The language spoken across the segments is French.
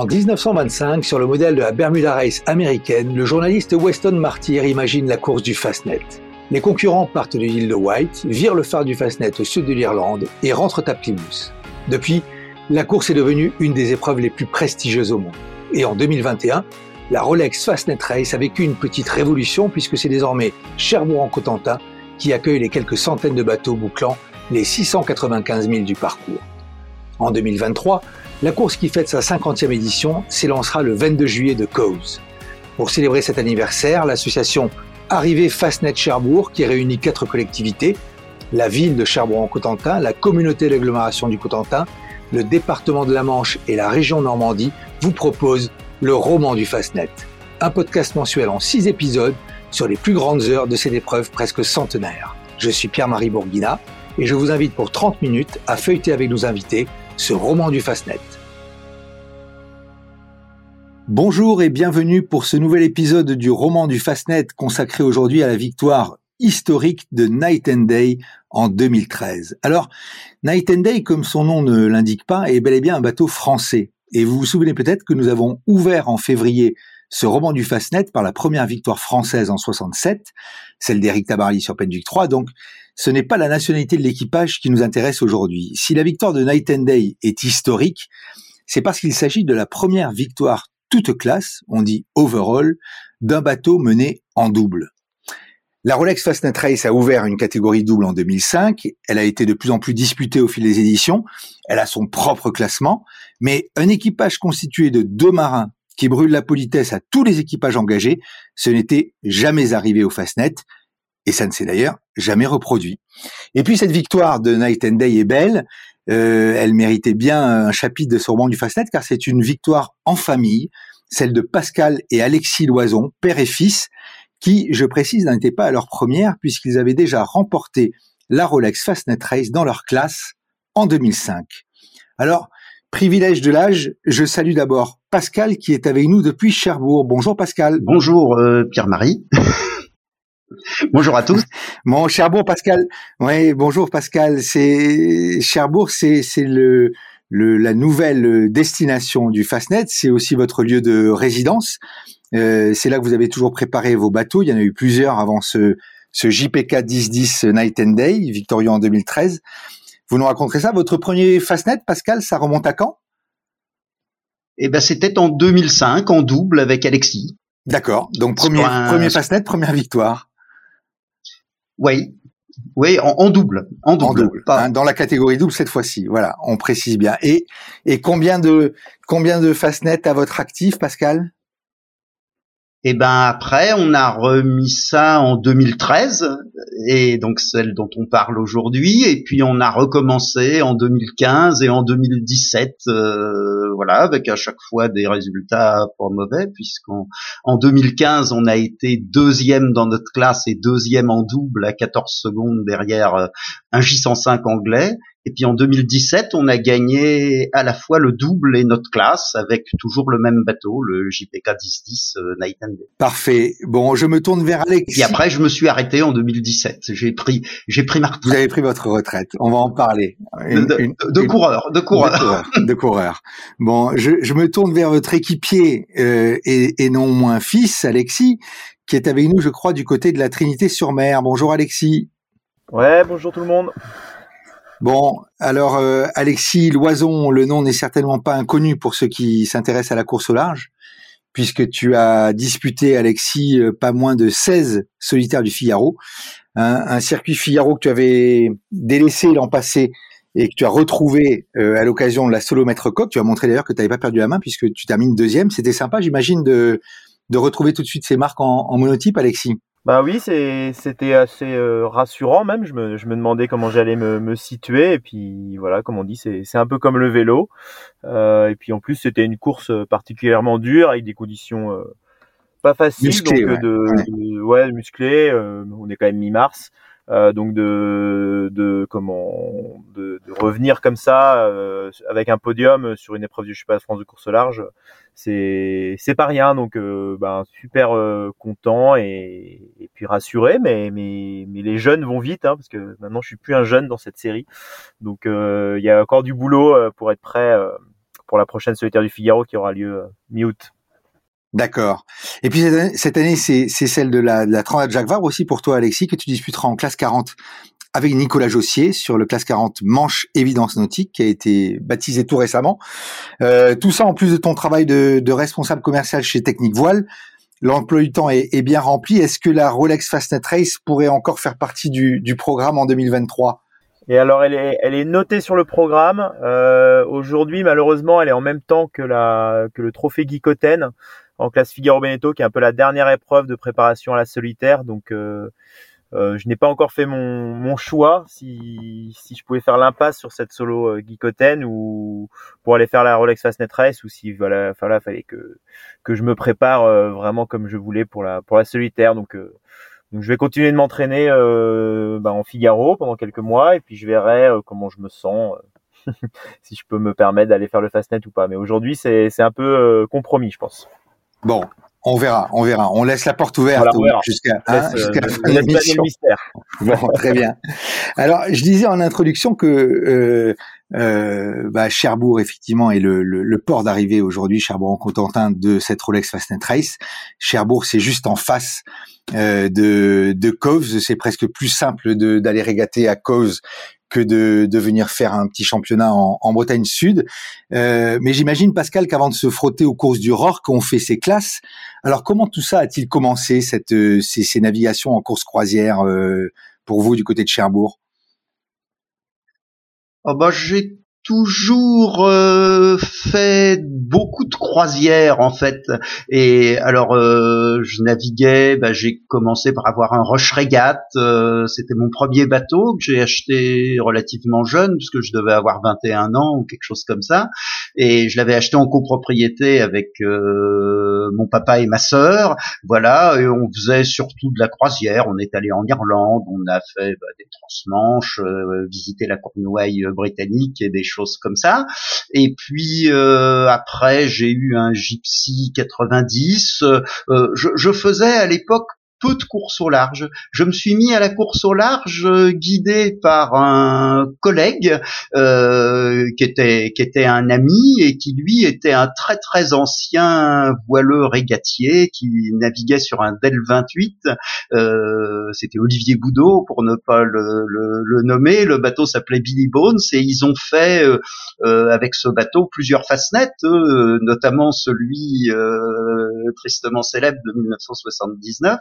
En 1925, sur le modèle de la Bermuda Race américaine, le journaliste Weston Martyr imagine la course du Fastnet. Les concurrents partent de l'île de White, virent le phare du Fastnet au sud de l'Irlande et rentrent à Plymouth. Depuis, la course est devenue une des épreuves les plus prestigieuses au monde. Et en 2021, la Rolex Fastnet Race a vécu une petite révolution puisque c'est désormais Cherbourg en Cotentin qui accueille les quelques centaines de bateaux bouclant les 695 000 du parcours. En 2023, la course qui fête sa 50e édition s'élancera le 22 juillet de Cowes. Pour célébrer cet anniversaire, l'association Arrivée Fastnet Cherbourg, qui réunit quatre collectivités, la ville de Cherbourg-en-Cotentin, la communauté d'agglomération du Cotentin, le département de la Manche et la région Normandie, vous propose le roman du Fastnet, un podcast mensuel en six épisodes sur les plus grandes heures de cette épreuve presque centenaire. Je suis Pierre-Marie Bourguina et je vous invite pour 30 minutes à feuilleter avec nos invités ce roman du Fastnet. Bonjour et bienvenue pour ce nouvel épisode du roman du Fastnet consacré aujourd'hui à la victoire historique de Night and Day en 2013. Alors, Night and Day, comme son nom ne l'indique pas, est bel et bien un bateau français. Et vous vous souvenez peut-être que nous avons ouvert en février ce roman du Fastnet par la première victoire française en 67, celle d'Éric Tabarly sur Penduic 3. Donc, ce n'est pas la nationalité de l'équipage qui nous intéresse aujourd'hui. Si la victoire de Night and Day est historique, c'est parce qu'il s'agit de la première victoire toute classe, on dit overall, d'un bateau mené en double. La Rolex Fastnet Race a ouvert une catégorie double en 2005. Elle a été de plus en plus disputée au fil des éditions. Elle a son propre classement. Mais un équipage constitué de deux marins qui brûlent la politesse à tous les équipages engagés, ce n'était jamais arrivé au Fastnet. Et ça ne s'est d'ailleurs jamais reproduit. Et puis cette victoire de Night and Day est belle. Euh, elle méritait bien un chapitre de ce roman du Fastnet car c'est une victoire en famille, celle de Pascal et Alexis Loison, père et fils, qui, je précise, n'étaient pas à leur première puisqu'ils avaient déjà remporté la Rolex Fastnet Race dans leur classe en 2005. Alors, privilège de l'âge, je salue d'abord Pascal qui est avec nous depuis Cherbourg. Bonjour Pascal. Bonjour euh, Pierre-Marie. bonjour à tous. Bon, Cherbourg, Pascal. Oui, bonjour Pascal. C'est Cherbourg, c'est c'est le, le la nouvelle destination du Fastnet. C'est aussi votre lieu de résidence. Euh, c'est là que vous avez toujours préparé vos bateaux. Il y en a eu plusieurs avant ce, ce JPK 1010 Night and Day, victorieux en 2013. Vous nous raconterez ça Votre premier Fastnet, Pascal, ça remonte à quand? Eh ben, c'était en 2005, en double avec Alexis. D'accord. Donc premier, premier Fastnet, première victoire. Oui, oui, en, double, en double, hein, dans la catégorie double cette fois-ci. Voilà, on précise bien. Et et combien de combien de Fastnet à votre actif, Pascal? Et ben après, on a remis ça en 2013, et donc celle dont on parle aujourd'hui, et puis on a recommencé en 2015 et en 2017, euh, voilà, avec à chaque fois des résultats pas mauvais, puisqu'en en 2015 on a été deuxième dans notre classe et deuxième en double à 14 secondes derrière euh, un J105 anglais, et puis en 2017, on a gagné à la fois le double et notre classe avec toujours le même bateau, le JPK 1010 euh, Night and Day. Parfait. Bon, je me tourne vers Alex. Et après, je me suis arrêté en 2017. J'ai pris, j'ai pris ma retraite. Vous avez pris votre retraite. On va en parler. de, coureur, de coureur, de coureur. Bon, je, je, me tourne vers votre équipier euh, et, et non moins fils, Alexis, qui est avec nous, je crois, du côté de la Trinité-sur-Mer. Bonjour, Alexis. Ouais, bonjour tout le monde. Bon, alors euh, Alexis Loison, le nom n'est certainement pas inconnu pour ceux qui s'intéressent à la course au large, puisque tu as disputé, Alexis, euh, pas moins de 16 solitaires du Figaro, un circuit Figaro que tu avais délaissé l'an passé et que tu as retrouvé euh, à l'occasion de la solo maître coq. Tu as montré d'ailleurs que tu n'avais pas perdu la main puisque tu termines deuxième. C'était sympa, j'imagine, de, de retrouver tout de suite ces marques en, en monotype, Alexis. Bah oui, c'était assez euh, rassurant même. Je me, je me demandais comment j'allais me, me, situer. Et puis voilà, comme on dit, c'est un peu comme le vélo. Euh, et puis en plus, c'était une course particulièrement dure avec des conditions euh, pas faciles. donc de, ouais, musclé. on est quand même mi-mars. Euh, donc de, de comment de, de, revenir comme ça euh, avec un podium sur une épreuve du Championnat de France de course large, c'est c'est pas rien. Donc euh, ben, super content et, et, puis rassuré, mais mais mais les jeunes vont vite hein, parce que maintenant je suis plus un jeune dans cette série, donc il y a encore du boulot pour être prêt pour la prochaine solitaire du Figaro qui aura lieu mi-août. D'accord. Et puis cette année, c'est celle de la, de la Transat Jacques Vabre aussi pour toi, Alexis, que tu disputeras en classe 40 avec Nicolas Jossier sur le classe 40 Manche Évidence Nautique qui a été baptisé tout récemment. Euh, tout ça en plus de ton travail de, de responsable commercial chez Technique Voile. L'emploi du temps est, est bien rempli. Est-ce que la Rolex Fastnet Race pourrait encore faire partie du, du programme en 2023 et alors, elle est, elle est notée sur le programme. Euh, Aujourd'hui, malheureusement, elle est en même temps que, la, que le trophée Guicoten en classe Figaro Beneteau, qui est un peu la dernière épreuve de préparation à la solitaire. Donc, euh, euh, je n'ai pas encore fait mon, mon choix si, si je pouvais faire l'impasse sur cette solo euh, ou pour aller faire la Rolex Fastnet Race ou si voilà, enfin fallait que que je me prépare euh, vraiment comme je voulais pour la pour la solitaire. Donc euh, donc je vais continuer de m'entraîner bah, en Figaro pendant quelques mois et puis je verrai comment je me sens si je peux me permettre d'aller faire le Fastnet ou pas. Mais aujourd'hui c'est un peu compromis, je pense. Bon, on verra, on verra. On laisse la porte ouverte jusqu'à hein, jusqu la fin de l'émission. Bon, très bien. Alors, je disais en introduction que euh, euh, bah, Cherbourg, effectivement, est le, le, le port d'arrivée aujourd'hui, Cherbourg-en-Cotentin, de cette Rolex Fastnet Race. Cherbourg, c'est juste en face euh, de, de Coves. C'est presque plus simple d'aller régater à Coves que de, de venir faire un petit championnat en, en Bretagne Sud. Euh, mais j'imagine, Pascal, qu'avant de se frotter aux courses du Rorque, on fait ses classes. Alors, comment tout ça a-t-il commencé, cette, euh, ces, ces, navigations en course croisière euh, pour vous du côté de Cherbourg? Oh bah, J'ai toujours euh, fait beaucoup de croisières en fait. Et alors euh, je naviguais bah, j'ai commencé par avoir un Roche Regatta euh, c'était mon premier bateau que j'ai acheté relativement jeune puisque je devais avoir 21 ans ou quelque chose comme ça. Et je l'avais acheté en copropriété avec euh, mon papa et ma sœur. Voilà et on faisait surtout de la croisière. On est allé en Irlande on a fait bah, des transmanches euh, visité la Cornouaille britannique et des choses comme ça. Et puis euh, après, j'ai eu un Gypsy 90. Euh, je, je faisais à l'époque peu de courses au large. Je me suis mis à la course au large euh, guidé par un collègue euh, qui était qui était un ami et qui lui était un très très ancien voileur régatier qui naviguait sur un Del 28. Euh, C'était Olivier Boudot pour ne pas le, le, le nommer. Le bateau s'appelait Billy Bones et ils ont fait euh, euh avec ce bateau plusieurs fastnets, notamment celui euh, tristement célèbre de 1979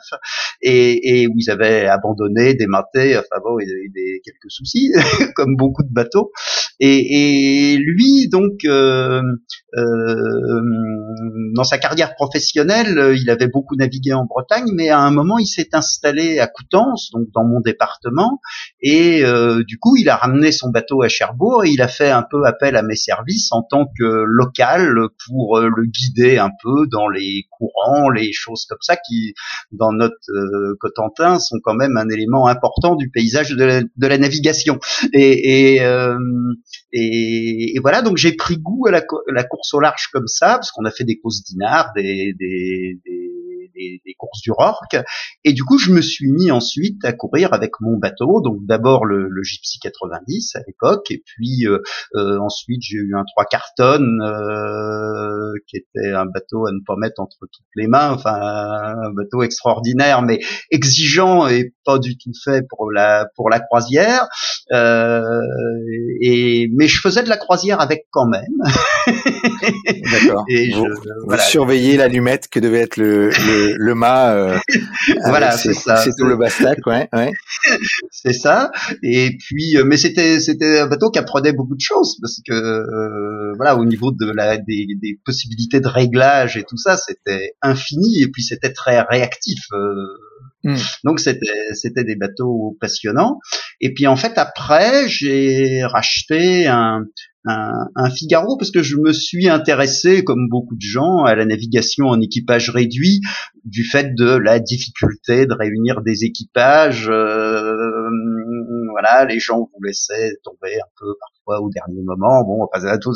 et, et où ils avaient abandonné, démanté, enfin bon, y avait des, quelques soucis, comme beaucoup de bateaux. Et, et lui, donc, euh, euh, dans sa carrière professionnelle, il avait beaucoup navigué en Bretagne, mais à un moment, il s'est installé à Coutances, donc dans mon département, et euh, du coup, il a ramené son bateau à Cherbourg et il a fait un peu appel à mes services en tant que local pour le guider un peu dans les courants, les choses comme ça qui, dans notre euh, Cotentin sont quand même un élément important du paysage de la, navigation. Et, euh, et, voilà, donc j'ai pris goût à la, la, course au large comme ça, parce qu'on a fait des courses dinars, des, des, des des, courses du Rorque. Et du coup, je me suis mis ensuite à courir avec mon bateau. Donc d'abord le, le Gypsy 90 à l'époque, et puis euh, euh, ensuite j'ai eu un 3 carton euh, qui était un bateau à ne pas mettre entre toutes les mains. Enfin, un bateau extraordinaire, mais exigeant et pas du tout fait pour la pour la croisière. Euh, et mais je faisais de la croisière avec quand même. D'accord. Et vous, je, voilà. vous surveillez l'allumette que devait être le, le le, mât. Euh, voilà, c'est ça. C'est tout le bastac, ouais. ouais. c'est ça. Et puis, euh, mais c'était c'était un bateau qui apprenait beaucoup de choses parce que euh, voilà, au niveau de la des, des, possibilités de réglage et tout ça, c'était infini. Et puis c'était très réactif. Euh, mm. Donc c'était c'était des bateaux passionnants. Et puis en fait après j'ai racheté un un, Figaro parce que je me suis intéressé, comme beaucoup de gens, à la navigation en équipage réduit du fait de la difficulté de réunir des équipages. Euh, voilà, les gens vous laissaient tomber un peu fois au dernier moment. Bon, enfin, tout,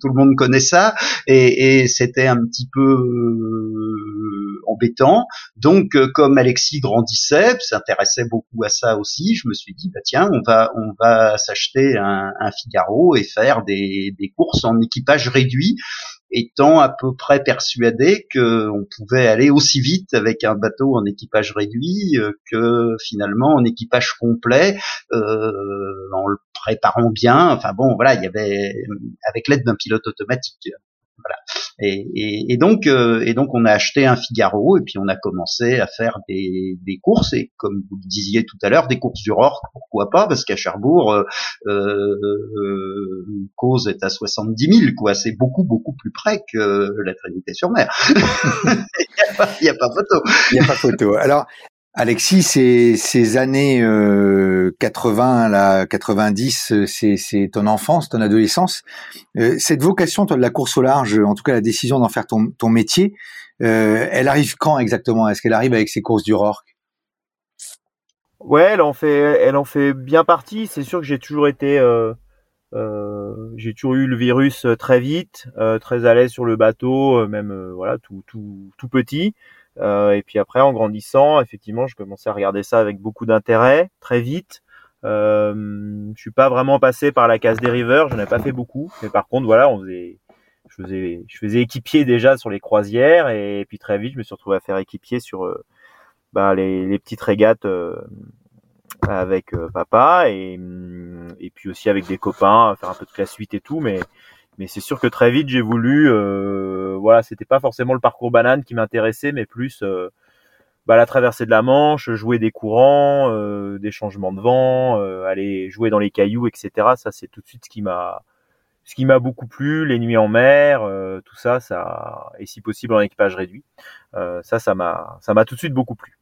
tout, le monde connaît ça, et, c'était un petit peu euh, embêtant. Donc, euh, comme Alexis grandissait, s'intéressait beaucoup à ça aussi, je me suis dit, bah tiens, on va on va s'acheter un, Figaro et faire des courses en équipage réduit étant à peu près persuadé qu'on pouvait aller aussi vite avec un bateau en équipage réduit euh, que finalement en équipage complet euh, en le préparant bien. Enfin bon, voilà, il y avait avec l'aide d'un pilote automatique. Et, donc, euh, et donc, on a acheté un Figaro et puis on a commencé à faire des, courses et comme vous le disiez tout à l'heure, des courses du Rorque, pourquoi pas Parce qu'à Cherbourg, euh, euh, cause est à 70 000, quoi. C'est beaucoup, beaucoup plus près que la Trinité-sur-Mer. Il n'y a, a, pas photo. Il n'y a pas photo. Alors, Alexis, ces, ces années euh, 80, là, 90, c'est ton enfance, ton adolescence. Euh, cette vocation, toi, de la course au large, en tout cas la décision d'en faire ton, ton métier, euh, elle arrive quand exactement? Est-ce qu'elle arrive avec ces courses du Rorque Ouais, elle en fait, elle en fait bien partie. C'est sûr que j'ai toujours été, euh, euh, j'ai toujours eu le virus très vite, très à l'aise sur le bateau, même voilà tout, tout, tout petit. Euh, et puis après, en grandissant, effectivement, je commençais à regarder ça avec beaucoup d'intérêt, très vite. Euh, je suis pas vraiment passé par la case des rivers, je n'en ai pas fait beaucoup, mais par contre, voilà, on faisait, je faisais, je faisais équipier déjà sur les croisières, et, puis très vite, je me suis retrouvé à faire équipier sur euh, bah, les, les, petites régates euh, avec euh, papa, et, et puis aussi avec des copains, faire un peu de classe 8 et tout, mais mais c'est sûr que très vite j'ai voulu euh, voilà c'était pas forcément le parcours banane qui m'intéressait mais plus euh, bah, la traversée de la Manche jouer des courants euh, des changements de vent euh, aller jouer dans les cailloux etc ça c'est tout de suite ce qui m'a ce qui m'a beaucoup plu les nuits en mer euh, tout ça ça et si possible en équipage réduit. Ça ça m'a ça m'a tout de suite beaucoup plu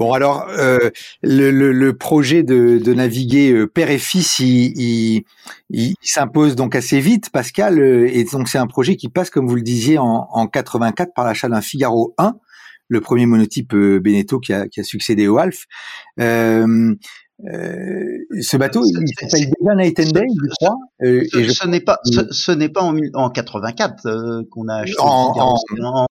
Bon alors euh, le, le, le, projet de, de naviguer euh, père et fils, il, il, il s'impose donc assez vite, Pascal, euh, et donc c'est un projet qui passe, comme vous le disiez, en, en 84 par l'achat d'un Figaro 1, le premier monotype euh, Beneteau qui a, qui a succédé au Alf. Euh, euh, ce bateau, il s'appelle déjà Night and Day, je crois. Euh, ce, je... ce n'est pas, ce, ce n'est pas en, en 84 qu'on a acheté. En, en,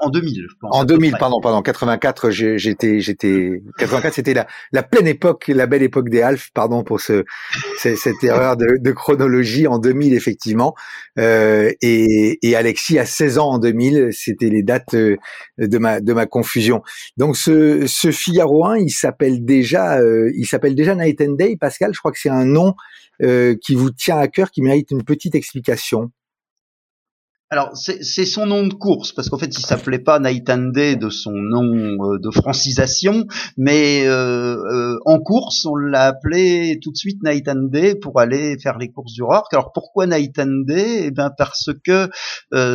en 2000. Je pense, en 2000, pardon, pardon, 84, j'étais, j'étais, 84, c'était la, la pleine époque, la belle époque des Alphes, pardon pour ce, cette erreur de, de, chronologie. En 2000, effectivement, euh, et, et Alexis a 16 ans en 2000, c'était les dates euh, de ma, de ma confusion. Donc ce, ce Figaro 1, il s'appelle déjà, euh, il s'appelle déjà Night and Day. Pascal, je crois que c'est un nom euh, qui vous tient à cœur, qui mérite une petite explication. Alors c'est son nom de course parce qu'en fait il s'appelait pas Night and Day de son nom euh, de francisation, mais euh, euh, en course on l'a appelé tout de suite Night and Day pour aller faire les courses du Rorke. Alors pourquoi Night and Day Eh bien parce que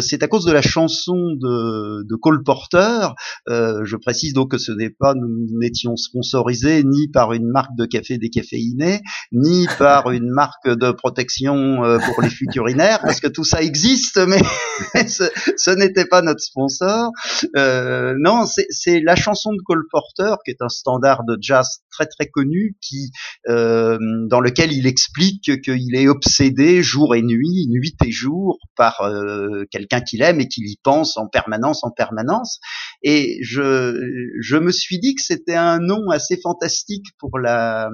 c'est à cause de la chanson de, de Cole Porter. je précise donc que ce n'est pas nous n'étions sponsorisés ni par une marque de café décaféiné, ni par une marque de protection pour les futurinaires parce que tout ça existe, mais ce, n'était pas notre sponsor. Euh, non, c'est la chanson de Cole Porter, qui est un standard de jazz très très connu, qui euh, dans lequel il explique qu'il est obsédé jour et nuit, nuit et jour, par euh, quelqu'un qu'il aime et qu'il y pense en permanence, en permanence. Et je, je me suis dit que c'était un nom assez fantastique pour la,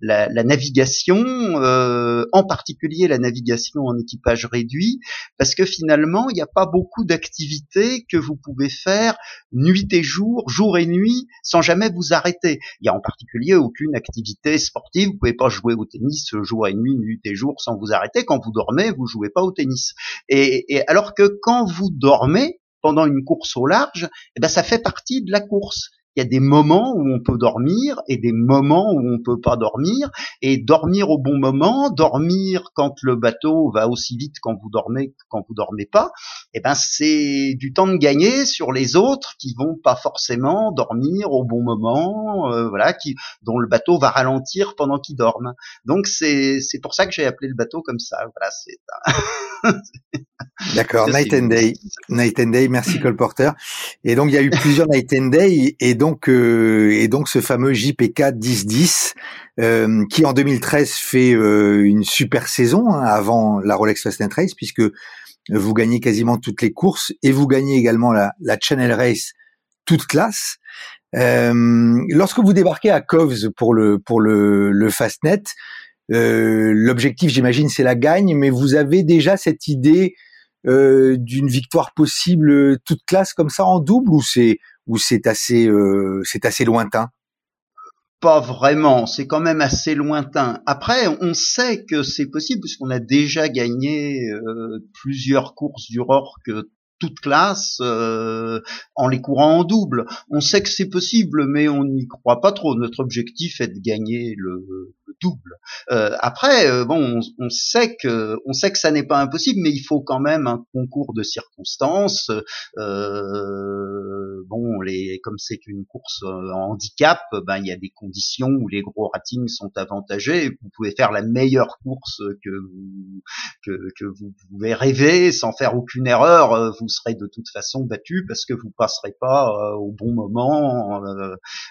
la, la navigation, euh, en particulier la navigation en équipage réduit, parce que finalement il n'y a pas beaucoup d'activités que vous pouvez faire nuit et jour, jour et nuit, sans jamais vous arrêter. Il y a en particulier aucune activité sportive. Vous pouvez pas jouer au tennis jour et nuit, nuit et jour, sans vous arrêter. Quand vous dormez, vous jouez pas au tennis. Et, et alors que quand vous dormez, pendant une course au large, eh ben ça fait partie de la course il y a des moments où on peut dormir et des moments où on peut pas dormir et dormir au bon moment, dormir quand le bateau va aussi vite quand vous dormez quand vous dormez pas, eh ben c'est du temps de gagner sur les autres qui vont pas forcément dormir au bon moment, euh, voilà, qui dont le bateau va ralentir pendant qu'ils dorment. Donc c'est c'est pour ça que j'ai appelé le bateau comme ça. Voilà, c'est D'accord, Night and Day. Night and Day, merci Cole Porter. Et donc il y a eu plusieurs Night and Day et donc et donc ce fameux JPK 1010 qui en 2013 fait une super saison hein, avant la Rolex Fastnet Race puisque vous gagnez quasiment toutes les courses et vous gagnez également la, Channel Race toute classe. lorsque vous débarquez à Coves pour le Fastnet, l'objectif, j'imagine, c'est la gagne, mais vous avez déjà cette idée euh, d'une victoire possible euh, toute classe comme ça en double ou c'est ou c'est assez euh, c'est assez lointain? Pas vraiment, c'est quand même assez lointain. Après, on sait que c'est possible puisqu'on a déjà gagné plusieurs courses du Rorque toute classe en les courant en double. On sait que c'est possible, mais on n'y croit pas trop. Notre objectif est de gagner le, double. Euh, après, euh, bon, on, sait que on sait que ça n'est pas impossible, mais il faut quand même un concours de circonstances. Euh, bon, les comme c'est une course en handicap, ben il y a des conditions où les gros ratings sont avantagés. Vous pouvez faire la meilleure course que vous que, que vous pouvez rêver sans faire aucune erreur. Vous serez de toute façon battu parce que vous passerez pas au bon moment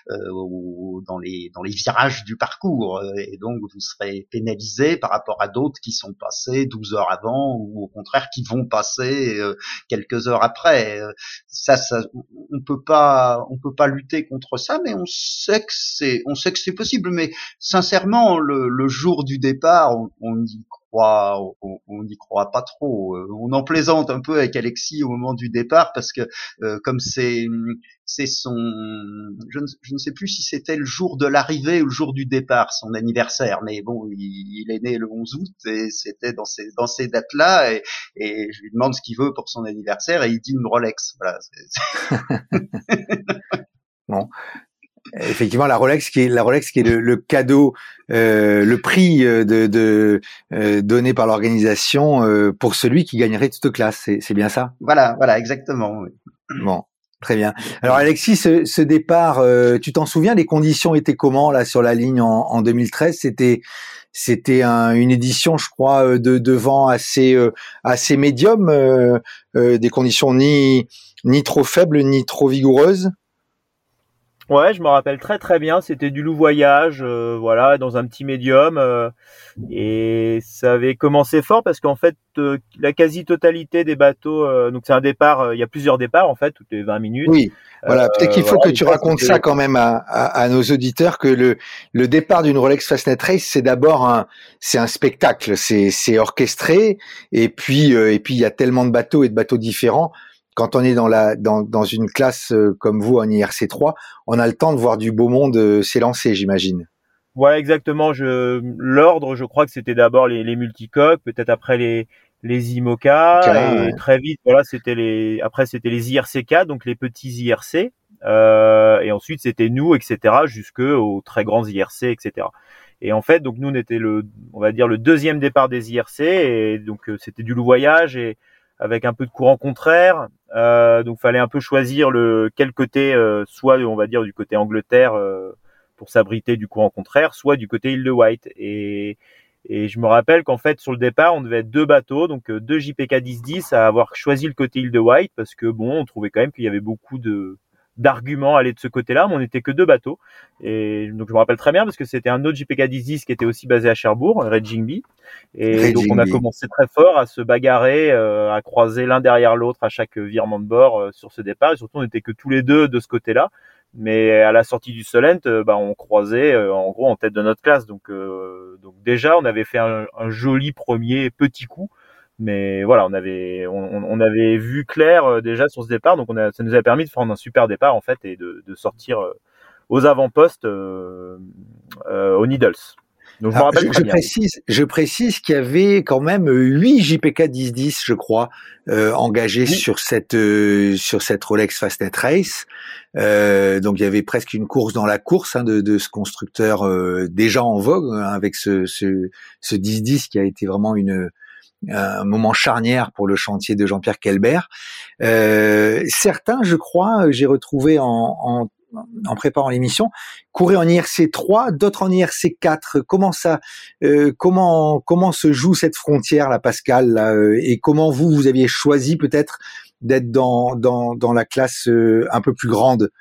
dans les dans les virages du parcours et donc vous serez pénalisé par rapport à d'autres qui sont passés 12 heures avant ou au contraire qui vont passer euh, quelques heures après. Euh, ça, ça, on peut pas, on peut pas lutter contre ça, mais on sait que c'est, on sait que c'est possible. Mais sincèrement, le, le jour du départ, on, on y on n'y croit pas trop. Euh, on en plaisante un peu avec Alexis au moment du départ parce que euh, comme c'est c'est son, je ne, sais plus si c'était le jour de l'arrivée ou le jour du départ, son anniversaire, mais bon, il, est né le 11 août et c'était dans ces dans ces dates-là et, et je lui demande ce qu'il veut pour son anniversaire et il dit une Rolex. Voilà. bon, effectivement la Rolex qui est la Rolex qui est le, cadeau euh, le prix euh, de, de euh, donné par l'organisation euh, pour celui qui gagnerait toute classe. C'est bien ça? Voilà voilà exactement oui. bon très bien. Alors Alexis ce, ce départ euh, tu t'en souviens? Les conditions étaient comment là sur la ligne en, en 2013 c'était c'était un, une édition, je crois, de, de vent assez assez médium, des conditions ni ni trop faibles ni trop vigoureuses? Ouais, je me rappelle très très bien. C'était du loup-voyage, euh, voilà, dans un petit médium, euh, et ça avait commencé fort parce qu'en fait, euh, la quasi-totalité des bateaux, donc c'est un départ, il y a plusieurs départs en fait, toutes les 20 minutes. Oui, voilà. Peut-être qu'il faut que tu racontes ça quand même à, à, nos auditeurs que le le départ d'une Rolex Fastnet Race, c'est d'abord un c'est un spectacle, c'est c'est orchestré, et puis et puis il y a tellement de bateaux et de bateaux différents quand on est dans la dans, dans une classe euh, comme vous en IRC3, on a le temps de voir du beau monde euh, s'élancer, j'imagine. Voilà, exactement. Je l'ordre, je crois que c'était d'abord les, les multicoques, peut-être après les les IMOCA, et très vite, voilà, c'était les après c'était les IRC4, donc les petits IRC, euh, et ensuite c'était nous, etc., jusque aux très grands IRC, etc. Et en fait, donc nous on était le, on va dire le deuxième départ des IRC, et donc euh, c'était du loup voyage et avec un peu de courant contraire. Euh, donc fallait un peu choisir le quel côté, euh, soit on va dire du côté Angleterre euh, pour s'abriter du courant contraire, soit du côté île de White. Et, et je me rappelle qu'en fait sur le départ on devait être deux bateaux, donc euh, deux JPK 10-10 à avoir choisi le côté île de White parce que bon on trouvait quand même qu'il y avait beaucoup de d'arguments aller de ce côté-là, mais on n'était que deux bateaux. Et donc je me rappelle très bien parce que c'était un autre JPK 10 qui était aussi basé à Cherbourg, Red Jingby. Et donc on a commencé très fort à se bagarrer, euh, à croiser l'un derrière l'autre à chaque virement de bord euh, sur ce départ. Et surtout on n'était que tous les deux de ce côté-là. Mais à la sortie du Solent, euh, bah, on croisait en gros en tête de notre classe. Donc, donc déjà on avait fait un, un joli premier petit coup mais voilà, on avait, on, on, avait vu clair euh, déjà sur ce départ, donc on a, ça nous a permis de faire un super départ en fait et de, de sortir euh, aux avant-postes euh, euh, aux Needles. Donc, je, Alors, je, je précise, je précise qu'il y avait quand même 8 JPK 1010, je crois, euh, engagés oui. sur cette sur cette Rolex Fastnet Race. Euh, donc il y avait presque une course dans la course hein, de, de, ce constructeur déjà en vogue hein, avec ce ce, ce 1010 qui a été vraiment une un moment charnière pour le chantier de Jean-Pierre Kelbert. Euh, certains, je crois, j'ai retrouvé en, en, en préparant l'émission, couraient en IRC 3, d'autres en IRC 4. Comment ça, euh, comment comment se joue cette frontière, là, Pascal, là, euh, et comment vous vous aviez choisi peut-être d'être dans, dans dans la classe euh, un peu plus grande?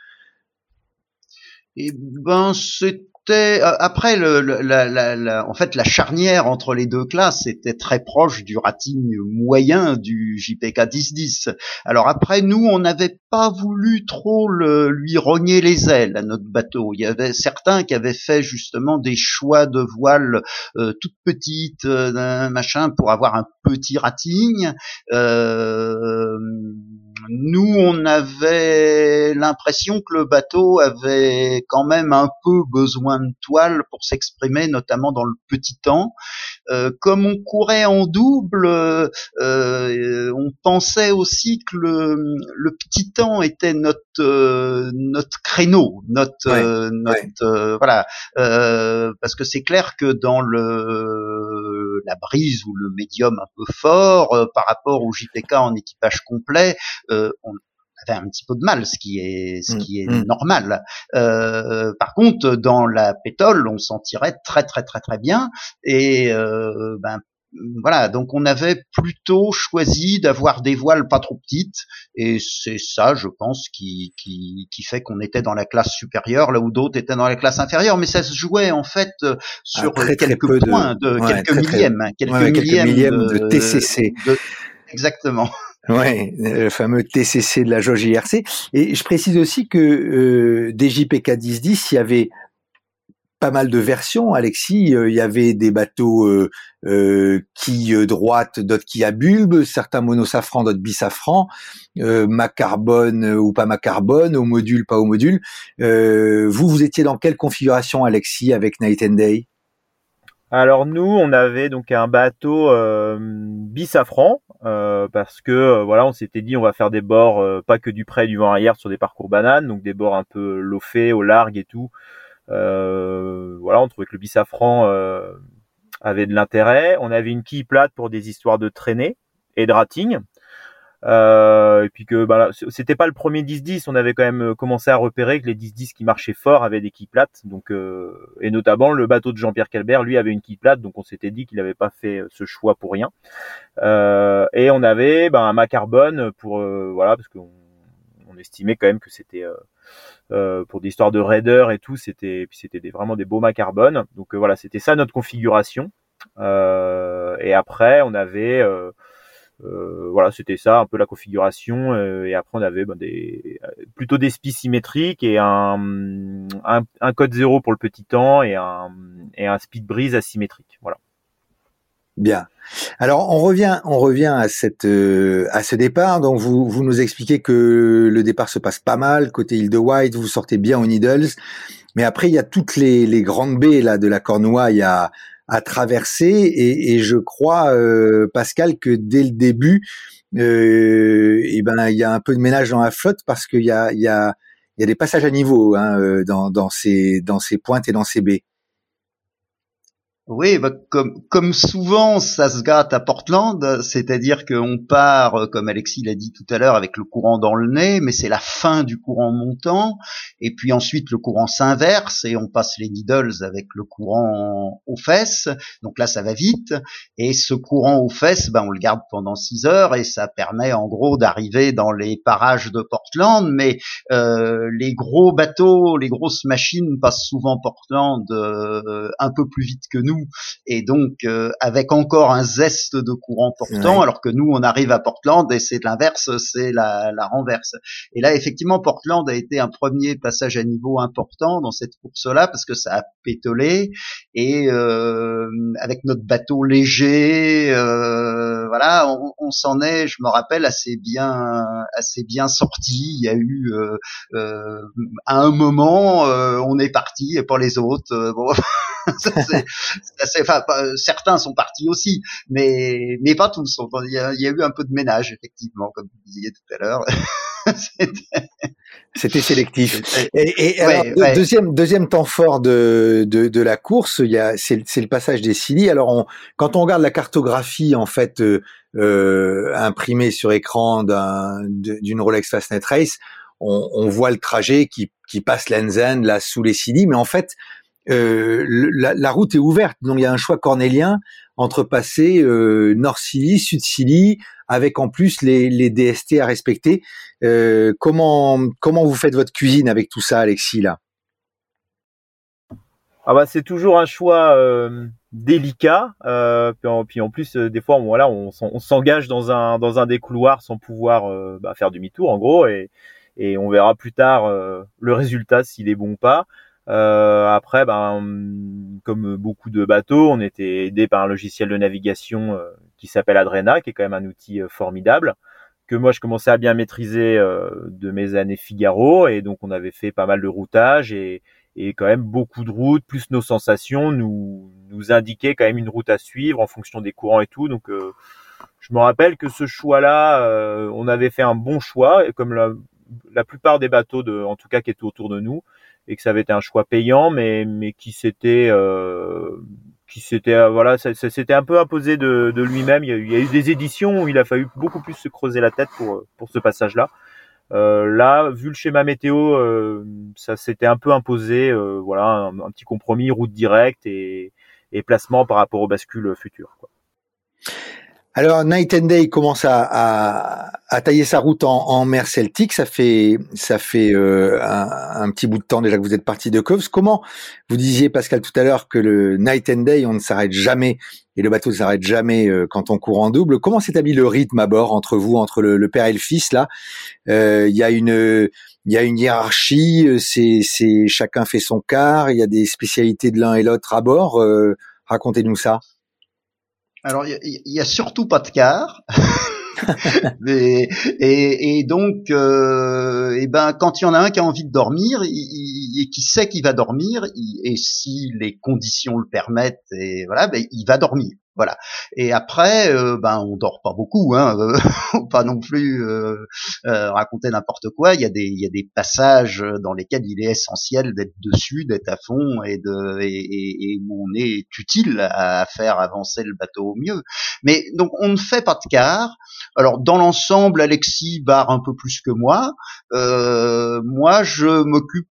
Eh ben, c'est euh, après le, la, en fait la charnière entre les deux classes était très proche du rating moyen du JPK 10-10. Alors après nous on n'avait pas voulu trop le, lui rogner les ailes à notre bateau. Il y avait certains qui avaient fait justement des choix de voiles euh, toutes petites euh, machin pour avoir un petit rating. Euh, nous, on avait l'impression que le bateau avait quand même un peu besoin de toile pour s'exprimer, notamment dans le petit temps. Euh, comme on courait en double, euh, on pensait aussi que le, le petit temps était notre euh, notre créneau, notre notre voilà, parce que c'est clair que dans le la brise ou le médium un peu fort par rapport au JPK en équipage complet, on avait un petit peu de mal, ce qui est ce mm, qui est mm. normal. Euh, par contre, dans la pétole, on s'en tirait très très très très bien et euh, ben voilà, donc on avait plutôt choisi d'avoir des voiles pas trop petites, et c'est ça, je pense, qui, qui, qui fait qu'on était dans la classe supérieure, là où d'autres étaient dans la classe inférieure, mais ça se jouait en fait euh, sur quelques points, de, quelques, millièmes, quelques, millièmes, de, TCC. exactement. Ouais, le fameux TCC de la jauge IRC. Et je précise aussi que euh, des JPK 1010, il y avait pas mal de versions, Alexis. Euh, il y avait des bateaux euh, euh qui droite, d'autres qui à bulbe, certains monosafran, d'autres bisafran, euh, macarbone ou pas macarbone, au module, pas au module. vous, vous étiez dans quelle configuration, Alexis, avec Night and Day? Alors nous, on avait donc un bateau euh, bisafran euh, parce que euh, voilà, on s'était dit on va faire des bords euh, pas que du près du vent arrière sur des parcours bananes, donc des bords un peu lofés, au largue et tout. Voilà, on trouvait que le bisafran avait de l'intérêt. On avait une quille plate pour des histoires de traînée et de rating. Euh, et puis que bah, c'était pas le premier 10-10, on avait quand même euh, commencé à repérer que les 10-10 qui marchaient fort avaient des quilles plates, donc euh, et notamment le bateau de Jean-Pierre Calbert, lui avait une quille plate, donc on s'était dit qu'il n'avait pas fait ce choix pour rien. Euh, et on avait bah, un macarbone pour voilà parce qu'on on estimait quand même que c'était pour des histoires de raider et tout, c'était c'était vraiment des beaux macarbones, donc voilà c'était ça notre configuration. et après on avait euh, voilà, c'était ça un peu la configuration. Euh, et après, on avait ben, des, plutôt des spies symétriques et un, un, code zéro pour le petit temps et un, et un speed brise asymétrique. Voilà. Bien. Alors on revient, on revient à cette, euh, à ce départ. Donc vous, vous nous expliquez que le départ se passe pas mal côté île de White. Vous sortez bien aux Needles, mais après il y a toutes les, les grandes baies là de la Cornouaille à, à traverser. Et, et je crois, euh, Pascal, que dès le début, euh, et eh ben il y a un peu de ménage dans la flotte parce qu'il y a, il y a, il y a des passages à niveau hein, euh, dans, dans ces dans ces pointes et dans ces baies. Oui, bah, comme, comme souvent, ça se gâte à Portland, c'est-à-dire qu'on part, euh, comme Alexis l'a dit tout à l'heure, avec le courant dans le nez, mais c'est la fin du courant montant, et puis ensuite le courant s'inverse, et on passe les needles avec le courant aux fesses, donc là ça va vite, et ce courant aux fesses, ben, on le garde pendant 6 heures, et ça permet en gros d'arriver dans les parages de Portland, mais euh, les gros bateaux, les grosses machines passent souvent Portland euh, un peu plus vite que nous, et donc euh, avec encore un zeste de courant portant, alors que nous on arrive à Portland et c'est l'inverse, c'est la, la, renverse. Et là effectivement Portland a été un premier passage à niveau important dans cette course-là parce que ça a pétolé et euh, avec notre bateau léger, euh, voilà, on, on s'en est, je me rappelle assez bien, assez bien sorti. Il y a eu à un moment, on est parti et pas les autres. Bon, enfin, certains sont partis aussi, mais mais pas tous. Il y, a, il y, a, eu un peu de ménage effectivement, comme vous disiez tout à l'heure. C'était sélectif. Et, et alors, deuxième deuxième temps fort de de, de la course, il y a c'est le passage des Silly. Alors on, quand on regarde la cartographie en fait euh, euh imprimée sur écran d'une Rolex Fastnet Race, on, on, voit le trajet qui qui passe l'Enzen là sous les Silly, mais en fait euh, la, la, route est ouverte, donc il y a un choix cornélien entre passer euh, Nord Scilly, Sud Scilly, avec en plus les, les DST à respecter. Euh, comment comment vous faites votre cuisine avec tout ça, Alexis là? Ah bah c'est toujours un choix euh, délicat. Euh, puis, en, plus, euh, des fois, on, voilà, on, s'engage dans un dans un des couloirs sans pouvoir bah, faire demi-tour, en gros, et, et on verra plus tard le résultat s'il est bon ou pas. Après, ben, comme beaucoup de bateaux, on était aidé par un logiciel de navigation qui s'appelle Adrena, qui est quand même un outil formidable que moi je commençais à bien maîtriser de mes années Figaro, et donc on avait fait pas mal de routage et et quand même beaucoup de routes, plus nos sensations nous nous indiquaient quand même une route à suivre en fonction des courants et tout. Donc euh, je me rappelle que ce choix-là, euh, on avait fait un bon choix, comme la, la, plupart des bateaux, de, en tout cas qui étaient autour de nous, et que ça avait été un choix payant, mais mais qui s'était euh, qui s'était voilà, ça, s'était un peu imposé de, de lui-même. Il, il, y a eu des éditions où il a fallu beaucoup plus se creuser la tête pour pour ce passage-là. Euh, là, vu le schéma météo, euh, ça s'était un peu imposé. Euh, voilà, un, petit compromis, route directe et, et placement par rapport aux bascules futures. Quoi. Alors Night and Day commence à, à, à tailler sa route en, en, mer Celtique. Ça fait ça fait euh, un, petit bout de temps déjà que vous êtes parti de Covs. Comment vous disiez Pascal tout à l'heure que le Night and Day on ne s'arrête jamais et le bateau ne s'arrête jamais euh, quand on court en double. Comment s'établit le rythme à bord entre vous, entre le, le père et le fils là? Euh, Il y a une il y a une hiérarchie. C'est c'est chacun fait son quart. Il y a des spécialités de l'un et l'autre à bord. Racontez-nous ça. Alors, il y, a surtout pas de quart. et, et, donc, euh, et ben, quand il y en a un qui a envie de dormir et qui sait qu'il va dormir, et si les conditions le permettent, et voilà, ben, il va dormir. Voilà. Et après, euh, ben on dort pas beaucoup, hein, euh, pas non plus euh, euh, raconter n'importe quoi. Il y a des il y a des passages dans lesquels il est essentiel d'être dessus, d'être à fond et de et, et, où on est utile à faire avancer le bateau au mieux. Mais donc on ne fait pas de quart. Alors dans l'ensemble, Alexis barre un peu plus que moi. moi, je m'occupe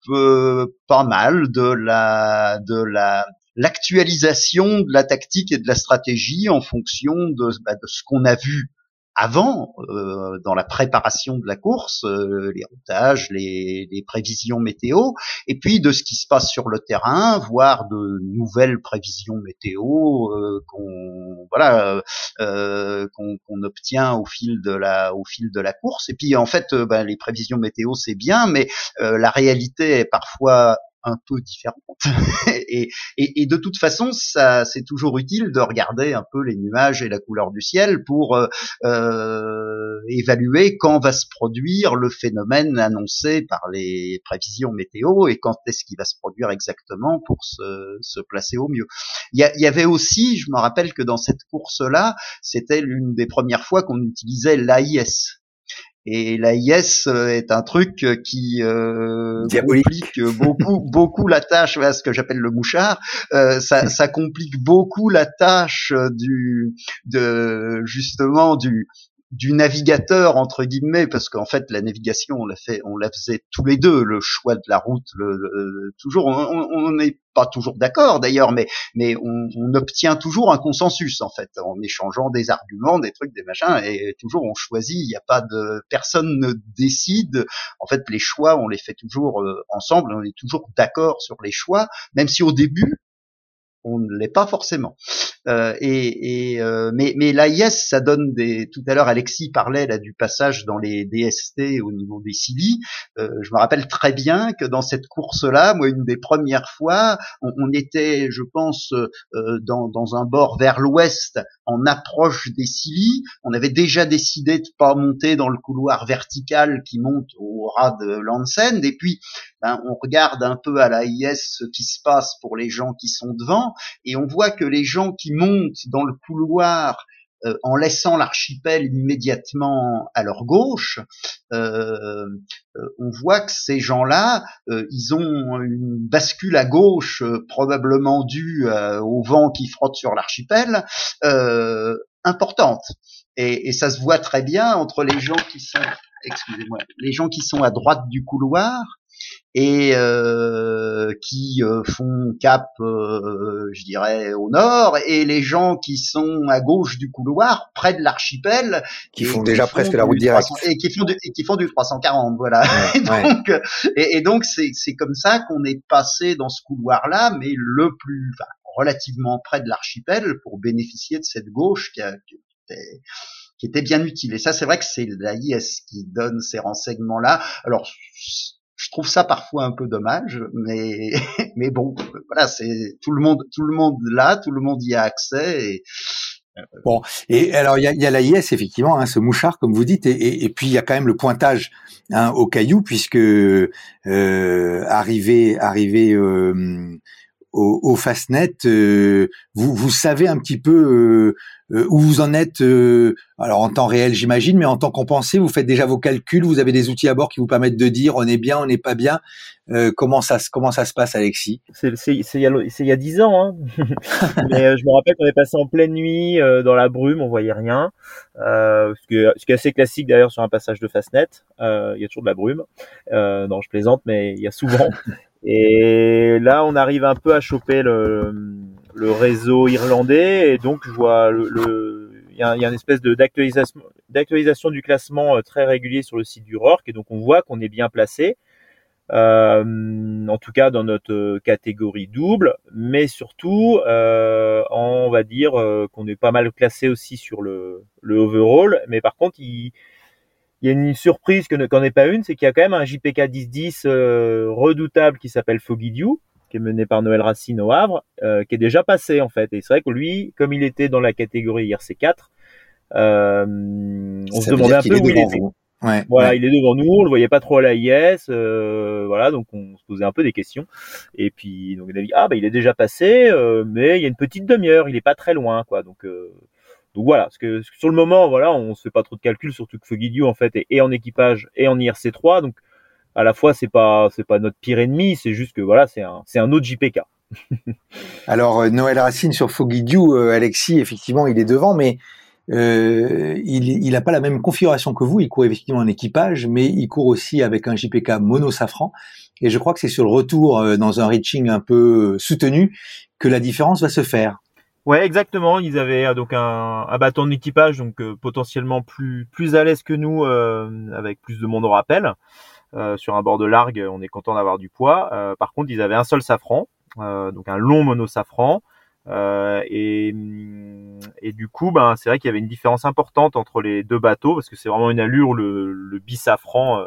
pas mal de la de la l'actualisation de la tactique et de la stratégie en fonction de, bah, de ce qu'on a vu avant, euh, dans la préparation de la course, euh, les routages, les, les, prévisions météo, et puis de ce qui se passe sur le terrain, voire de nouvelles prévisions météo euh, qu'on voilà euh, qu'on obtient au fil de la au fil de la course. Et puis en fait, ben, les prévisions météo c'est bien, mais la réalité est parfois un peu différente. et, et, et, de toute façon, ça, c'est toujours utile de regarder un peu les nuages et la couleur du ciel pour euh, euh, évaluer quand va se produire le phénomène annoncé par les prévisions météo et quand est-ce qu'il va se produire exactement pour se, se placer au mieux. Il y, y avait aussi, je me rappelle que dans cette course-là, c'était l'une des premières fois qu'on utilisait l'AIS, et l'AIS euh, est un truc euh, qui euh, complique beaucoup, beaucoup la tâche, ce que j'appelle le mouchard. Euh, ça, ça, complique beaucoup la tâche du, de justement du du navigateur entre guillemets parce qu'en fait la navigation on la fait on la faisait tous les deux le choix de la route le, toujours. On n'est pas toujours d'accord d'ailleurs mais mais on, on, obtient toujours un consensus en fait en échangeant des arguments des trucs des machins et toujours on choisit. Il n'y a pas de personne ne décide. En fait les choix on les fait toujours euh, ensemble on est toujours d'accord sur les choix même si au début on ne l'est pas forcément. Euh, et, et euh, mais, mais l'AIS, ça donne des. Tout à l'heure, Alexis parlait là du passage dans les DST au niveau des CILI. Euh, je me rappelle très bien que dans cette course-là, moi, une des premières fois, on, on était, je pense, euh, dans, dans un bord vers l'ouest, en approche des CILI. On avait déjà décidé de pas monter dans le couloir vertical qui monte au ras de Lansen. Et puis, ben, on regarde un peu à l'AIS ce qui se passe pour les gens qui sont devant et on voit que les gens qui montent dans le couloir euh, en laissant l'archipel immédiatement à leur gauche, euh, euh, on voit que ces gens-là, ils ont une bascule à gauche probablement due au vent qui frotte sur l'archipel importante. Et, et, ça se voit très bien entre les gens qui sont, les gens qui sont à droite du couloir et euh, qui euh, font cap, euh, je dirais, au nord, et les gens qui sont à gauche du couloir, près de l'archipel, qui font déjà presque la route directe, et qui font du, et qui font du 340, voilà. et, donc, et, donc, c'est c'est comme ça qu'on est passé dans ce couloir-là, mais le plus, enfin, relativement près de l'archipel pour bénéficier de cette gauche qui, a, qui était qui était bien utile. Et ça, c'est vrai que c'est l'AIS qui donne ces renseignements-là. Alors, je trouve ça parfois un peu dommage, mais mais bon, voilà, c'est tout le monde, tout le monde là, tout le monde y a accès. Et, euh, Bon, et alors il y a, y a l'AIS effectivement, hein, ce mouchard comme vous dites, et, et, puis il y a quand même le pointage hein, au caillou puisque euh, arrivé arrivé euh, au, au Fastnet, euh, vous, vous savez un petit peu euh, où vous en êtes, euh, alors en temps réel j'imagine, mais en temps compensé, vous faites déjà vos calculs, vous avez des outils à bord qui vous permettent de dire on est bien, on n'est pas bien. Euh, comment ça comment ça se passe, Alexis? C'est il y a dix ans, hein. mais je me rappelle qu'on est passé en pleine nuit dans la brume, on voyait rien, ce, que, ce qui est assez classique d'ailleurs sur un passage de Fastnet. Il y a toujours de la brume. non, je plaisante, mais il y a souvent. Et là, on arrive un peu à choper le le réseau irlandais. Et donc je vois le, il y a, y a, une espèce d'actualisation d'actualisation du classement euh, très régulier sur le site du RORC et donc on voit qu'on est bien placé. Euh, en tout cas dans notre euh, catégorie double. Mais surtout euh, on va dire euh, qu'on est pas mal classé aussi sur le, le overall. Mais par contre il, il y a une surprise que qu'on n'est pas une c'est qu'il y a quand même un JPK 1010 redoutable qui s'appelle Foggy Dew qui est mené par Noël Racine au Havre, euh, qui est déjà passé en fait. Et c'est vrai que lui, comme il était dans la catégorie IRC4, euh, on se demandait un peu où il était. Ouais, voilà, il est devant nous, on le voyait pas trop à la IS, euh, voilà, donc on se posait un peu des questions. Et puis donc on a dit ah bah il est déjà passé, euh, mais il y a une petite demi-heure, il est pas très loin, quoi. Donc euh, donc voilà, parce que sur le moment, voilà, on se fait pas trop de calculs, surtout que Fogidio en fait est, en équipage et en IRC3, donc à la fois c'est pas pas notre pire ennemi, c'est juste que voilà, c'est un c'est autre JPK. Alors euh, Noël Racine sur Foggy Dew, euh, Alexis, effectivement, il est devant, mais euh, il n'a pas la même configuration que vous. Il court effectivement en équipage, mais il court aussi avec un JPK mono safran. Et je crois que c'est sur le retour dans un reaching un peu soutenu que la différence va se faire. Ouais, exactement. Ils avaient donc un, un bâton d'équipage, donc potentiellement plus plus à l'aise que nous, avec plus de monde au rappel. Euh, sur un bord de largue, on est content d'avoir du poids. Euh, par contre, ils avaient un seul safran, euh, donc un long mono safran. et, et, du coup, ben, c'est vrai qu'il y avait une différence importante entre les deux bateaux parce que c'est vraiment une allure le, le bisafran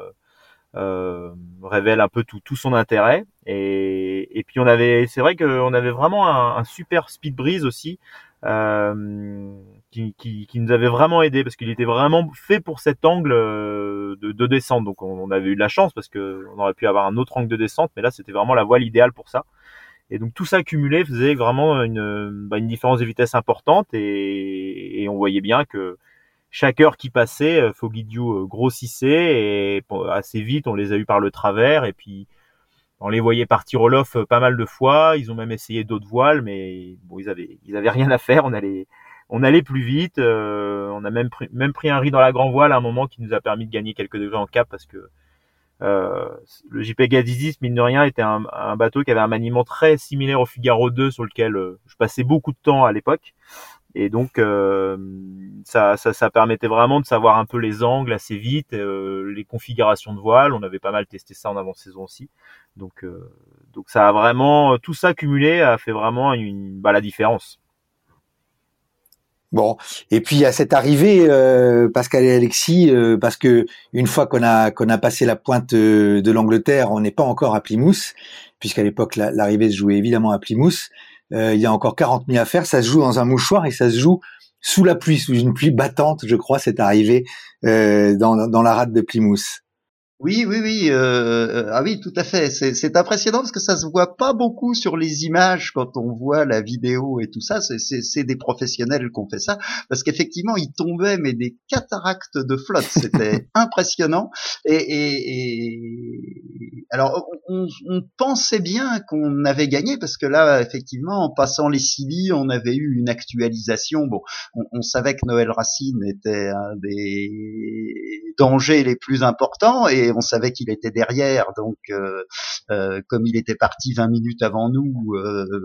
euh, révèle un peu tout, tout son intérêt. Et, et puis on avait, c'est vrai qu'on avait vraiment un, un, super speed breeze aussi. Euh, qui, qui, qui, nous avait vraiment aidé parce qu'il était vraiment fait pour cet angle euh, de, de descente. Donc on, avait eu de la chance parce que on aurait pu avoir un autre angle de descente, mais là c'était vraiment la voile idéale pour ça. Et donc tout ça cumulé faisait vraiment une, bah, une différence de vitesse importante et, et, on voyait bien que chaque heure qui passait, euh, Foggy euh, grossissait et assez vite on les a eu par le travers et puis on les voyait partir au lof pas mal de fois. Ils ont même essayé d'autres voiles, mais bon ils avaient ils avaient rien à faire. On allait on allait plus vite. Euh, on a même pris, même pris un riz dans la grand voile à un moment qui nous a permis de gagner quelques degrés en cap parce que euh, le JP Gadizis, mine de rien, était un, un, bateau qui avait un maniement très similaire au Figaro 2 sur lequel euh, je passais beaucoup de temps à l'époque. Et donc, euh, ça, ça, ça, permettait vraiment de savoir un peu les angles assez vite, euh, les configurations de voile. On avait pas mal testé ça en avant-saison aussi. Donc, donc ça a vraiment, tout ça cumulé a fait vraiment une, bah, la différence. Bon, et puis à cette arrivée, euh, Pascal et Alexis, euh, parce que une fois qu'on a qu'on a passé la pointe euh, de l'Angleterre, on n'est pas encore à Plymouth, puisqu'à l'époque l'arrivée se jouait évidemment à Plymouth. Euh, il y a encore 40 000 à faire. Ça se joue dans un mouchoir et ça se joue sous la pluie, sous une pluie battante, je crois, cette arrivée dans, dans la rade de Plymouth. Oui, oui, oui. Euh, ah oui, tout à fait. C'est impressionnant parce que ça se voit pas beaucoup sur les images quand on voit la vidéo et tout ça. C'est des professionnels qui ont fait ça parce qu'effectivement, ils tombaient mais des cataractes de flotte. C'était impressionnant. Et, et, et, alors, on, on pensait bien qu'on avait gagné parce que là, effectivement, en passant les Silly, on avait eu une actualisation. Bon, on, on savait que Noël Racine était un des dangers les plus importants et et on savait qu'il était derrière. Donc, comme il était parti 20 minutes avant nous,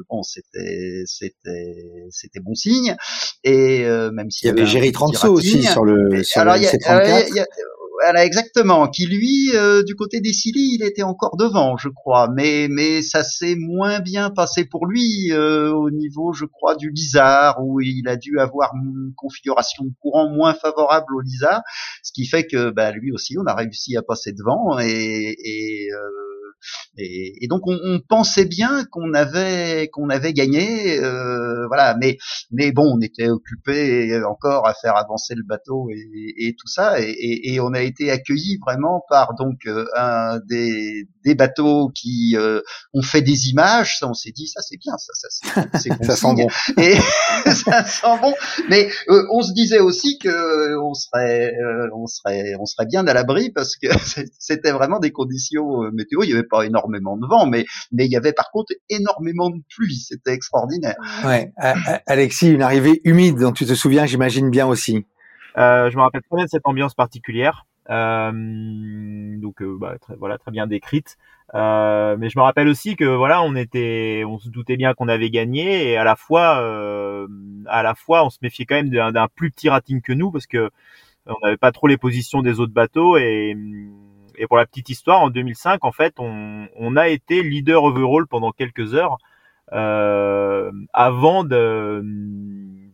bon, c'était c'était c'était bon signe. Et même s'il y, avait Géry Transo aussi sur le sur alors, le C34 voilà, exactement. Qui lui, euh, du côté des Silly, il était encore devant, je crois. Mais mais ça s'est moins bien passé pour lui euh, au niveau, je crois, du Lizard, où il a dû avoir une configuration de courant moins favorable au Lizard, ce qui fait que bah, lui aussi, on a réussi à passer devant et, et euh, et, et donc on, on, pensait bien qu'on avait qu'on avait gagné, euh, voilà. Mais mais bon, on était occupé encore à faire avancer le bateau et, et tout ça, et, et, on a été accueilli vraiment par donc euh, un des, des bateaux qui euh, ont fait des images. Ça, on s'est dit ça c'est bien, ça ça c'est ça sent bon. Et ça sent bon. Mais euh, on se disait aussi que on serait on serait on serait bien à l'abri parce que c'était vraiment des conditions météo. Il y avait pas énormément de vent, mais mais il y avait par contre énormément de pluie. C'était extraordinaire. Ouais, Alexis, une arrivée humide dont tu te souviens, j'imagine bien aussi. Euh, je me rappelle très bien de cette ambiance particulière, euh, donc euh, bah, très, voilà très bien décrite. Euh, mais je me rappelle aussi que voilà, on était, on se doutait bien qu'on avait gagné et à la fois, euh, à la fois, on se méfiait quand même d'un plus petit rating que nous parce que on n'avait pas trop les positions des autres bateaux et et pour la petite histoire, en 2005, en fait, on, on a été leader overall pendant quelques heures euh, avant de,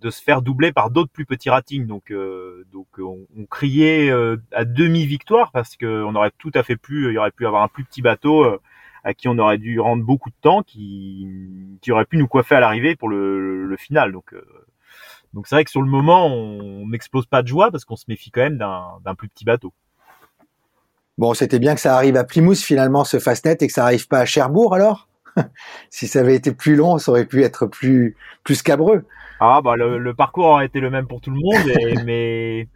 de se faire doubler par d'autres plus petits ratings. Donc, euh, donc on, on criait euh, à demi-victoire parce qu'on aurait tout à fait pu, il y aurait pu avoir un plus petit bateau euh, à qui on aurait dû rendre beaucoup de temps, qui, qui aurait pu nous coiffer à l'arrivée pour le, le, final. Donc, donc c'est vrai que sur le moment, on n'explose pas de joie parce qu'on se méfie quand même d'un plus petit bateau. Bon, c'était bien que ça arrive à Plymouth finalement, ce Fastnet, et que ça arrive pas à Cherbourg alors? Si ça avait été plus long, ça aurait pu être plus, plus scabreux. Ah bah le, parcours aurait été le même pour tout le monde, mais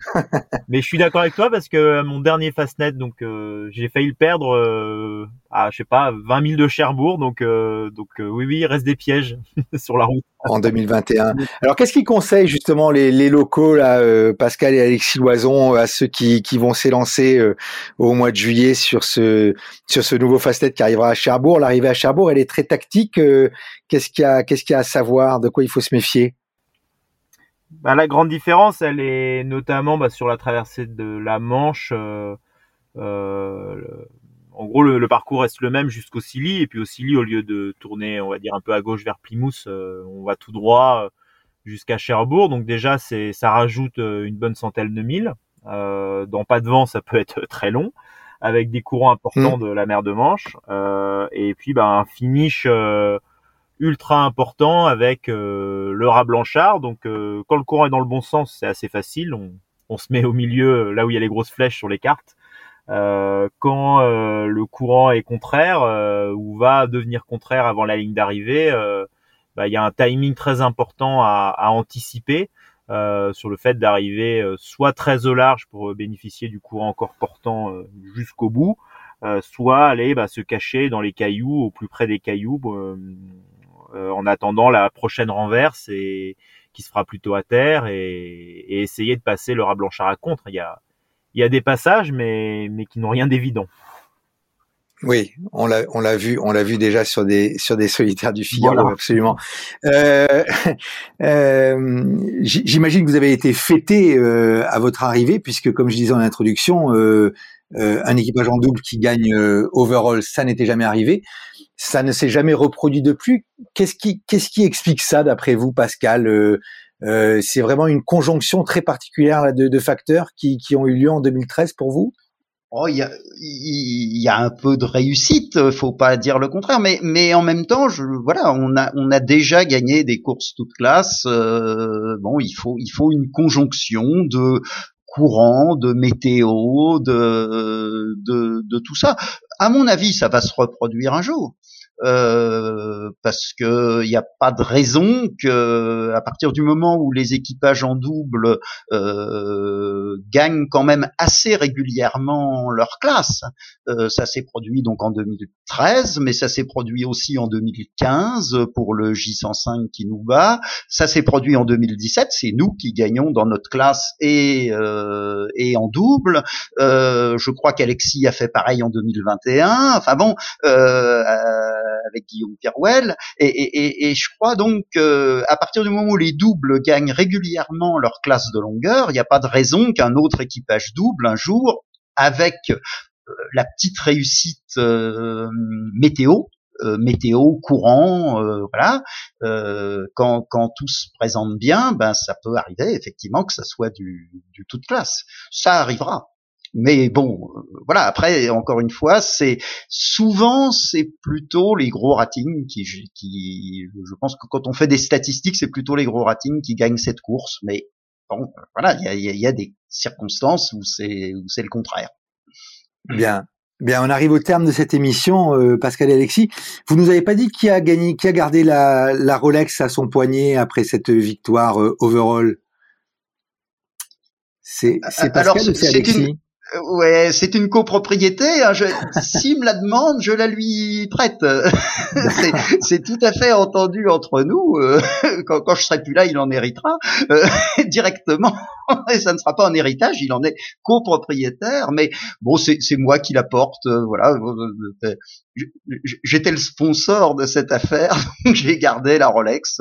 mais je suis d'accord avec toi parce que mon dernier Fastnet, donc euh, j'ai failli le perdre euh, à je sais pas 20 000 de Cherbourg, donc euh, donc oui oui il reste des pièges sur la route. En 2021. Alors qu'est-ce qu'ils conseillent justement les, les locaux là, Pascal et Alexis Loison à ceux qui, qui vont s'élancer au mois de juillet sur ce sur ce nouveau Fastnet qui arrivera à Cherbourg? L'arrivée à Cherbourg, elle est très tactique. qu'est-ce qu'il y a qu'est-ce qu'il y a à savoir? De quoi il faut se méfier? Bah, la grande différence, elle est notamment bah, sur la traversée de la Manche. Euh, euh, en gros, le, parcours reste le même jusqu'au Silly, et puis au Silly, au lieu de tourner, on va dire un peu à gauche vers Plymouth, euh, on va tout droit jusqu'à Cherbourg. Donc déjà, c'est ça rajoute une bonne centaine de milles. dans pas de vent, ça peut être très long, avec des courants importants mmh. de la mer de Manche. et puis, bah, un finish ultra important avec euh, le rat blanchard. Donc euh, quand le courant est dans le bon sens, c'est assez facile. On, on, se met au milieu, là où il y a les grosses flèches sur les cartes. Euh, quand le courant est contraire ou va devenir contraire avant la ligne d'arrivée, bah, il y a un timing très important à, à anticiper. sur le fait d'arriver soit très au large pour bénéficier du courant encore portant jusqu'au bout, soit aller bah, se cacher dans les cailloux, au plus près des cailloux, euh, en attendant la prochaine renverse et qui se fera plutôt à terre et, essayer de passer le rat blanchard à contre. Il y a, il y a des passages, mais, mais qui n'ont rien d'évident. Oui, on l'a on l'a vu on l'a vu déjà sur des sur des solitaires du Figaro absolument. Euh, euh, J'imagine que vous avez été fêté euh, à votre arrivée puisque comme je disais en introduction, euh, euh, un équipage en double qui gagne overall, ça n'était jamais arrivé ça ne s'est jamais reproduit de plus. Qu'est-ce qui, qu'est-ce qui explique ça d'après vous, Pascal euh, euh, C'est vraiment une conjonction très particulière de, facteurs qui, ont eu lieu en 2013 pour vous? Oh, il y a, y a un peu de réussite, faut pas dire le contraire, mais mais en même temps, je, voilà, on a on a déjà gagné des courses toutes classes. Euh, bon, il faut il faut une conjonction de courant, de météo, de, de, de tout ça. À mon avis, ça va se reproduire un jour. Euh, parce que il n'y a pas de raison que à partir du moment où les équipages en double euh, gagnent quand même assez régulièrement leur classe, euh, ça s'est produit donc en 2013, mais ça s'est produit aussi en 2015 pour le J105 qui nous bat, ça s'est produit en 2017, c'est nous qui gagnons dans notre classe et euh, et en double. Euh, je crois qu'Alexis a fait pareil en 2021. Enfin bon. Euh, avec Guillaume Pierwell. Et, et, et, je crois donc à partir du moment où les doubles gagnent régulièrement leur classe de longueur, il n'y a pas de raison qu'un autre équipage double un jour, avec euh, la petite réussite euh, météo, euh, météo, courant, voilà. quand, quand tout se présente bien, ben ça peut arriver effectivement que ça soit du, du toute classe. Ça arrivera. Mais bon, euh, voilà. Après, encore une fois, c'est souvent c'est plutôt les gros ratings qui, qui, je pense que quand on fait des statistiques, c'est plutôt les gros ratings qui gagnent cette course. Mais bon, voilà, il y a, y a, des circonstances où c'est où c'est le contraire. Bien. Bien, on arrive au terme de cette émission, euh, Pascal et Alexis. Vous nous avez pas dit qui a gagné, qui a gardé la, la Rolex à son poignet après cette victoire euh, overall? C'est Pascal ou c'est Alexis? Ouais, c'est une copropriété. Hein, je, S'il me la demande, je la lui prête. c'est tout à fait entendu entre nous. Euh, quand, quand, je serai plus là, il en héritera euh, directement. Et ça ne sera pas en héritage, il en est copropriétaire. Mais bon, c'est moi qui la porte. Euh, voilà, j'étais le sponsor de cette affaire, j'ai gardé la Rolex.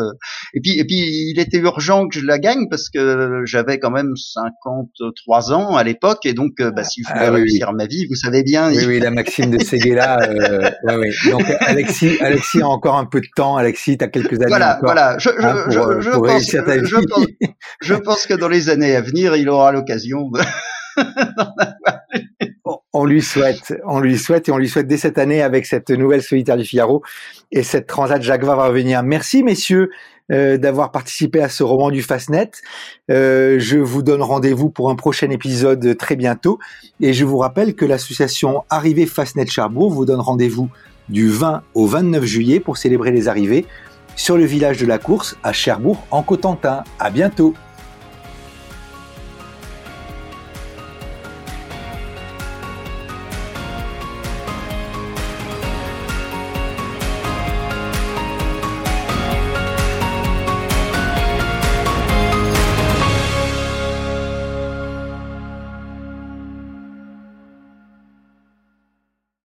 Et puis, et puis, il était urgent que je la gagne parce que j'avais quand même 53 ans à l'époque, et donc, bah, si je voulais ah réussir ma vie, vous savez bien. Oui, oui, la maxime de Seguela. euh, ouais, ouais. Donc, Alexis, Alexis a encore un peu de temps. Alexis, tu as quelques années voilà, encore. Voilà, je, je, hein, pour, je, pour pense, je, pense, je pense que dans les années à venir, il aura l'occasion de on lui souhaite, on lui souhaite et on lui souhaite dès cette année avec cette nouvelle solitaire du Figaro et cette Transat Jacques va revenir. Merci messieurs euh, d'avoir participé à ce roman du Fastnet. Euh, je vous donne rendez-vous pour un prochain épisode très bientôt et je vous rappelle que l'association Arrivée Fastnet Charbourg vous donne rendez-vous du 20 au 29 juillet pour célébrer les arrivées sur le village de la course à Cherbourg en Cotentin. À bientôt.